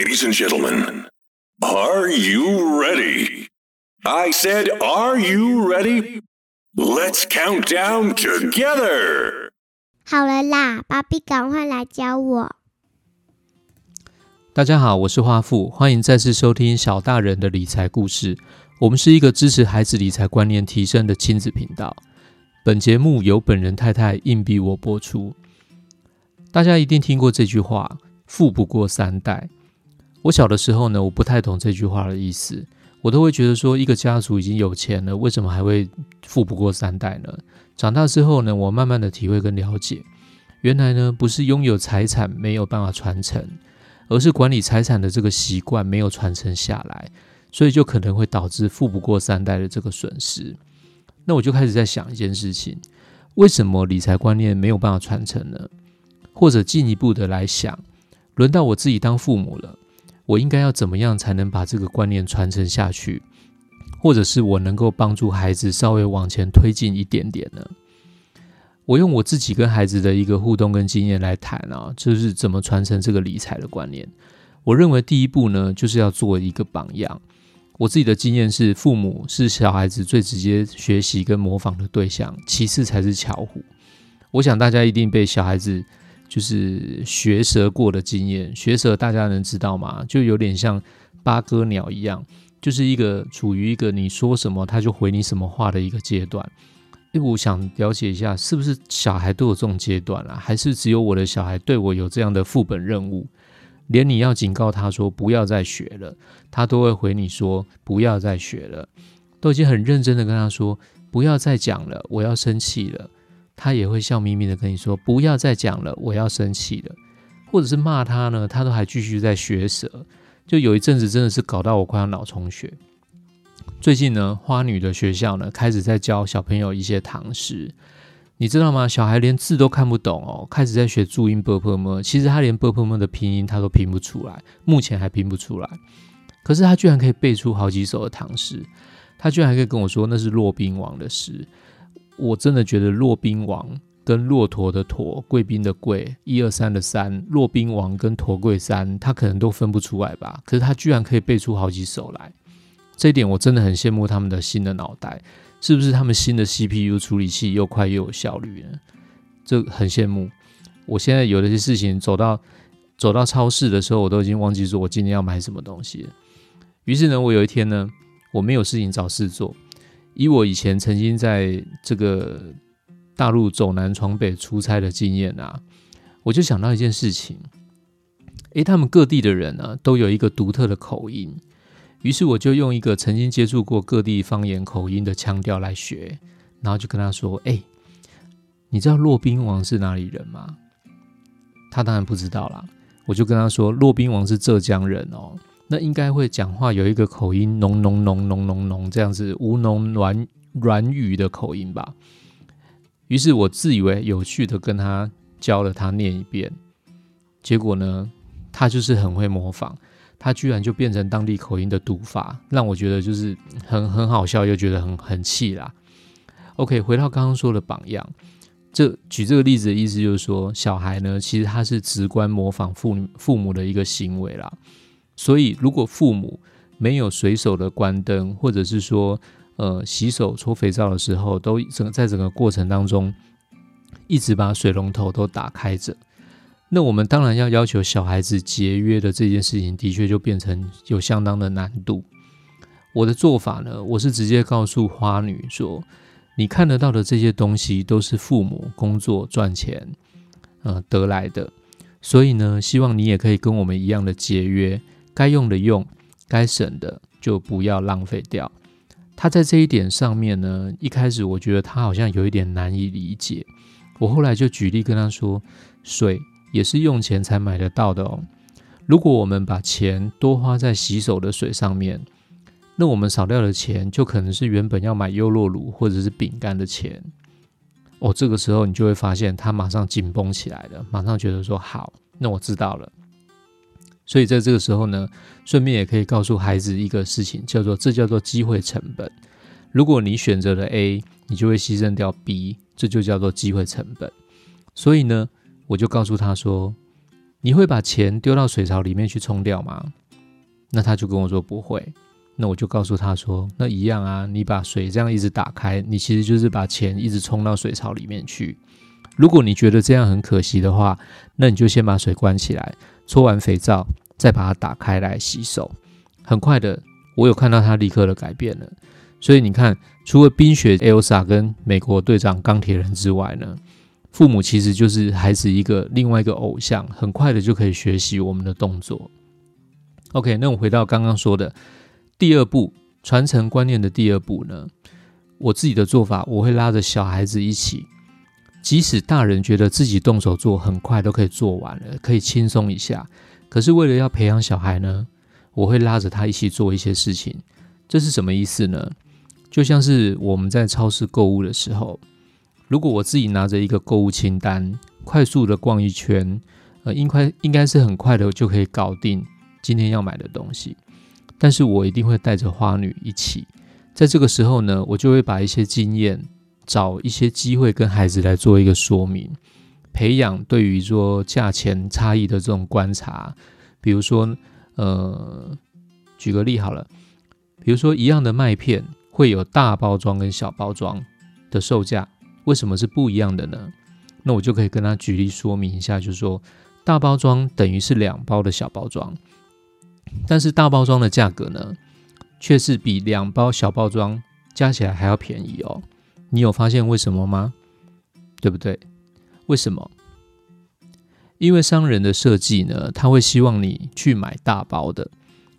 Ladies and gentlemen, are you ready? I said, are you ready? Let's count down together. 好了啦，芭比，赶快来教我。大家好，我是花富，欢迎再次收听小大人的理财故事。我们是一个支持孩子理财观念提升的亲子频道。本节目由本人太太硬币我播出。大家一定听过这句话：“富不过三代。”我小的时候呢，我不太懂这句话的意思，我都会觉得说，一个家族已经有钱了，为什么还会富不过三代呢？长大之后呢，我慢慢的体会跟了解，原来呢，不是拥有财产没有办法传承，而是管理财产的这个习惯没有传承下来，所以就可能会导致富不过三代的这个损失。那我就开始在想一件事情：为什么理财观念没有办法传承呢？或者进一步的来想，轮到我自己当父母了。我应该要怎么样才能把这个观念传承下去，或者是我能够帮助孩子稍微往前推进一点点呢？我用我自己跟孩子的一个互动跟经验来谈啊，就是怎么传承这个理财的观念。我认为第一步呢，就是要做一个榜样。我自己的经验是，父母是小孩子最直接学习跟模仿的对象，其次才是巧虎。我想大家一定被小孩子。就是学舌过的经验，学舌大家能知道吗？就有点像八哥鸟一样，就是一个处于一个你说什么他就回你什么话的一个阶段。诶，我想了解一下，是不是小孩都有这种阶段啊？还是只有我的小孩对我有这样的副本任务？连你要警告他说不要再学了，他都会回你说不要再学了，都已经很认真的跟他说不要再讲了，我要生气了。他也会笑眯眯的跟你说：“不要再讲了，我要生气了。”或者是骂他呢，他都还继续在学舌。就有一阵子真的是搞到我快要脑充血。最近呢，花女的学校呢开始在教小朋友一些唐诗，你知道吗？小孩连字都看不懂哦，开始在学注音 b p m，其实他连 b p m 的拼音他都拼不出来，目前还拼不出来。可是他居然可以背出好几首的唐诗，他居然还可以跟我说那是骆宾王的诗。我真的觉得骆宾王跟骆驼的驼、贵宾的贵、一二三的三，骆宾王跟驼贵三，他可能都分不出来吧？可是他居然可以背出好几首来，这一点我真的很羡慕他们的新的脑袋，是不是他们新的 CPU 处理器又快又有效率呢？这很羡慕。我现在有的些事情走到走到超市的时候，我都已经忘记说我今天要买什么东西了。于是呢，我有一天呢，我没有事情找事做。以我以前曾经在这个大陆走南闯北出差的经验啊，我就想到一件事情，诶，他们各地的人呢都有一个独特的口音，于是我就用一个曾经接触过各地方言口音的腔调来学，然后就跟他说：“诶，你知道骆宾王是哪里人吗？”他当然不知道啦，我就跟他说：“骆宾王是浙江人哦。”那应该会讲话有一个口音浓浓浓浓浓浓这样子吴侬软软语的口音吧。于是我自以为有趣的跟他教了他念一遍，结果呢，他就是很会模仿，他居然就变成当地口音的读法，让我觉得就是很很好笑，又觉得很很气啦。OK，回到刚刚说的榜样，这举这个例子的意思就是说，小孩呢，其实他是直观模仿父父母的一个行为啦。所以，如果父母没有随手的关灯，或者是说，呃，洗手搓肥皂的时候，都整在整个过程当中一直把水龙头都打开着，那我们当然要要求小孩子节约的这件事情，的确就变成有相当的难度。我的做法呢，我是直接告诉花女说：“你看得到的这些东西，都是父母工作赚钱，呃，得来的。所以呢，希望你也可以跟我们一样的节约。”该用的用，该省的就不要浪费掉。他在这一点上面呢，一开始我觉得他好像有一点难以理解。我后来就举例跟他说，水也是用钱才买得到的哦。如果我们把钱多花在洗手的水上面，那我们少掉的钱就可能是原本要买优酪乳或者是饼干的钱。哦，这个时候你就会发现他马上紧绷起来了，马上觉得说好，那我知道了。所以在这个时候呢，顺便也可以告诉孩子一个事情，叫做这叫做机会成本。如果你选择了 A，你就会牺牲掉 B，这就叫做机会成本。所以呢，我就告诉他说，你会把钱丢到水槽里面去冲掉吗？那他就跟我说不会。那我就告诉他说，那一样啊，你把水这样一直打开，你其实就是把钱一直冲到水槽里面去。如果你觉得这样很可惜的话，那你就先把水关起来，搓完肥皂再把它打开来洗手。很快的，我有看到他立刻的改变了。所以你看，除了冰雪 Elsa 跟美国队长钢铁人之外呢，父母其实就是孩子一个另外一个偶像，很快的就可以学习我们的动作。OK，那我回到刚刚说的第二步，传承观念的第二步呢，我自己的做法，我会拉着小孩子一起，即使大人觉得自己动手做很快都可以做完了，可以轻松一下，可是为了要培养小孩呢，我会拉着他一起做一些事情。这是什么意思呢？就像是我们在超市购物的时候，如果我自己拿着一个购物清单，快速的逛一圈，呃，应该应该是很快的就可以搞定。今天要买的东西，但是我一定会带着花女一起。在这个时候呢，我就会把一些经验，找一些机会跟孩子来做一个说明，培养对于说价钱差异的这种观察。比如说，呃，举个例好了，比如说一样的麦片会有大包装跟小包装的售价，为什么是不一样的呢？那我就可以跟他举例说明一下，就是说大包装等于是两包的小包装。但是大包装的价格呢，却是比两包小包装加起来还要便宜哦。你有发现为什么吗？对不对？为什么？因为商人的设计呢，他会希望你去买大包的，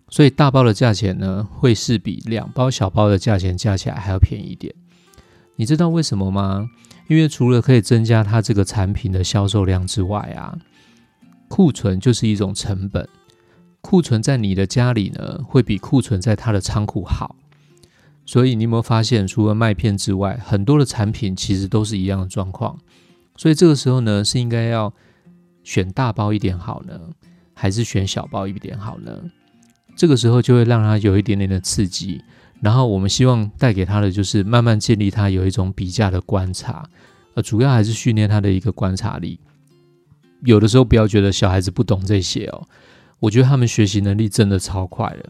所以大包的价钱呢，会是比两包小包的价钱加起来还要便宜一点。你知道为什么吗？因为除了可以增加它这个产品的销售量之外啊，库存就是一种成本。库存在你的家里呢，会比库存在他的仓库好。所以你有没有发现，除了麦片之外，很多的产品其实都是一样的状况。所以这个时候呢，是应该要选大包一点好呢，还是选小包一点好呢？这个时候就会让他有一点点的刺激。然后我们希望带给他的就是慢慢建立他有一种比价的观察，呃，主要还是训练他的一个观察力。有的时候不要觉得小孩子不懂这些哦。我觉得他们学习能力真的超快的。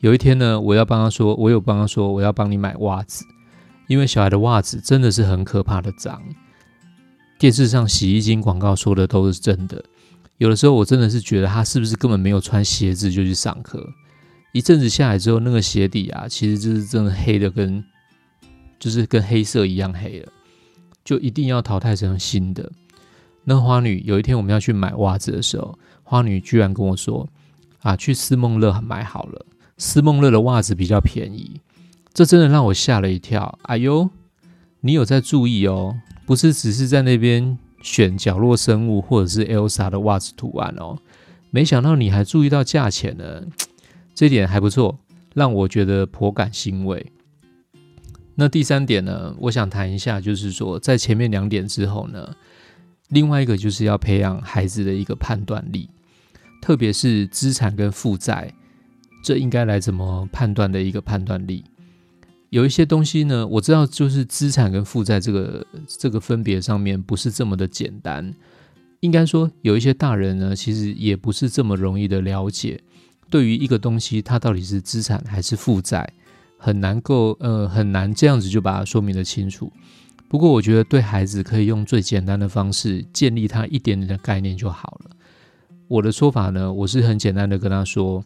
有一天呢，我要帮他说，我有帮他说，我要帮你买袜子，因为小孩的袜子真的是很可怕的脏。电视上洗衣精广告说的都是真的。有的时候我真的是觉得他是不是根本没有穿鞋子就去上课？一阵子下来之后，那个鞋底啊，其实就是真的黑的跟就是跟黑色一样黑了，就一定要淘汰成新的。那花女有一天我们要去买袜子的时候。花女居然跟我说：“啊，去思梦乐买好了，思梦乐的袜子比较便宜。”这真的让我吓了一跳。哎呦，你有在注意哦，不是只是在那边选角落生物或者是 Elsa 的袜子图案哦，没想到你还注意到价钱呢，这点还不错，让我觉得颇感欣慰。那第三点呢，我想谈一下，就是说在前面两点之后呢，另外一个就是要培养孩子的一个判断力。特别是资产跟负债，这应该来怎么判断的一个判断力？有一些东西呢，我知道就是资产跟负债这个这个分别上面不是这么的简单。应该说，有一些大人呢，其实也不是这么容易的了解，对于一个东西它到底是资产还是负债，很难够呃很难这样子就把它说明的清楚。不过，我觉得对孩子可以用最简单的方式建立他一点点的概念就好了。我的说法呢，我是很简单的跟他说，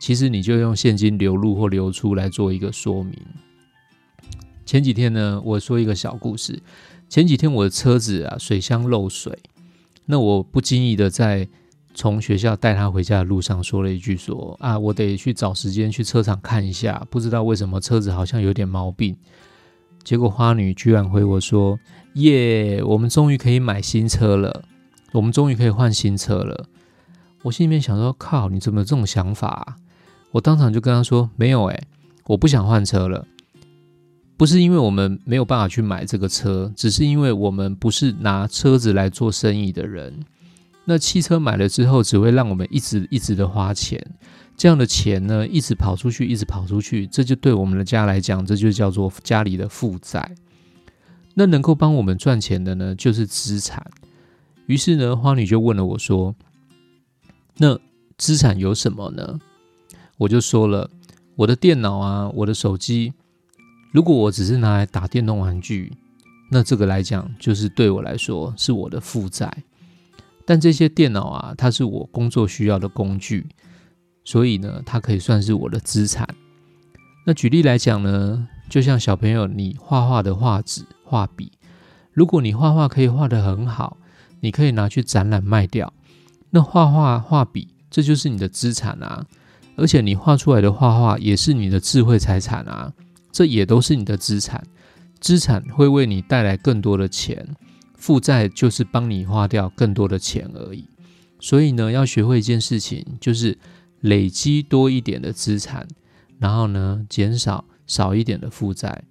其实你就用现金流入或流出来做一个说明。前几天呢，我说一个小故事。前几天我的车子啊水箱漏水，那我不经意的在从学校带他回家的路上说了一句说啊，我得去找时间去车厂看一下，不知道为什么车子好像有点毛病。结果花女居然回我说，耶，我们终于可以买新车了，我们终于可以换新车了。我心里面想说：“靠，你怎么有这种想法？”我当场就跟他说：“没有诶，我不想换车了。不是因为我们没有办法去买这个车，只是因为我们不是拿车子来做生意的人。那汽车买了之后，只会让我们一直一直的花钱，这样的钱呢，一直跑出去，一直跑出去，这就对我们的家来讲，这就叫做家里的负债。那能够帮我们赚钱的呢，就是资产。于是呢，花女就问了我说。那资产有什么呢？我就说了，我的电脑啊，我的手机，如果我只是拿来打电动玩具，那这个来讲，就是对我来说是我的负债。但这些电脑啊，它是我工作需要的工具，所以呢，它可以算是我的资产。那举例来讲呢，就像小朋友你画画的画纸、画笔，如果你画画可以画得很好，你可以拿去展览卖掉，那画画画笔这就是你的资产啊。而且你画出来的画画也是你的智慧财产啊，这也都是你的资产。资产会为你带来更多的钱。负债就是帮你花掉更多的钱而已，所以呢，要学会一件事情，就是累积多一点的资产，然后呢，减少少一点的负债。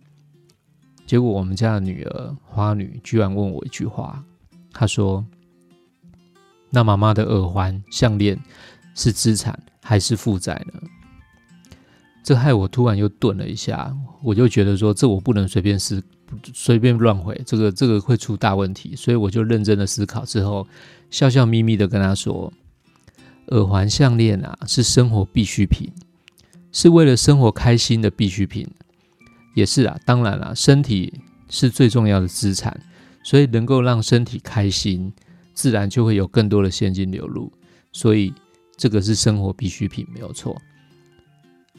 结果我们家的女儿花女居然问我一句话，她说：“那妈妈的耳环、项链是资产还是负债呢？”这害我突然又顿了一下，我就觉得说，这我不能随便思。随便乱回，这个这个会出大问题，所以我就认真的思考之后，笑笑眯眯的跟他说：“耳环、项链啊，是生活必需品，是为了生活开心的必需品，也是啊。当然了，身体是最重要的资产，所以能够让身体开心，自然就会有更多的现金流入，所以这个是生活必需品，没有错。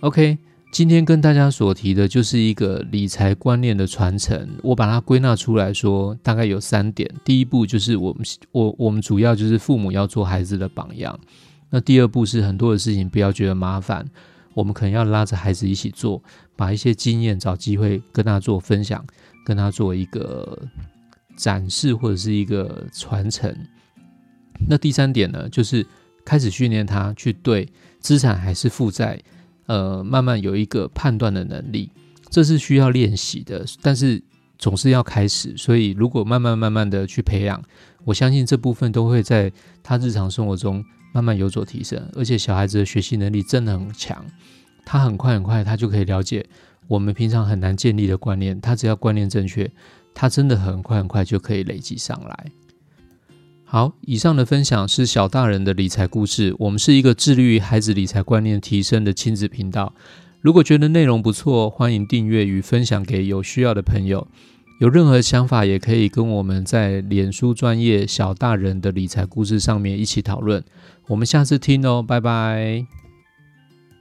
OK。”今天跟大家所提的就是一个理财观念的传承，我把它归纳出来说，大概有三点。第一步就是我们我我们主要就是父母要做孩子的榜样。那第二步是很多的事情不要觉得麻烦，我们可能要拉着孩子一起做，把一些经验找机会跟他做分享，跟他做一个展示或者是一个传承。那第三点呢，就是开始训练他去对资产还是负债。呃，慢慢有一个判断的能力，这是需要练习的，但是总是要开始。所以，如果慢慢慢慢的去培养，我相信这部分都会在他日常生活中慢慢有所提升。而且，小孩子的学习能力真的很强，他很快很快，他就可以了解我们平常很难建立的观念。他只要观念正确，他真的很快很快就可以累积上来。好，以上的分享是小大人的理财故事。我们是一个致力于孩子理财观念提升的亲子频道。如果觉得内容不错，欢迎订阅与分享给有需要的朋友。有任何想法，也可以跟我们在脸书专业小大人的理财故事上面一起讨论。我们下次听哦，拜拜。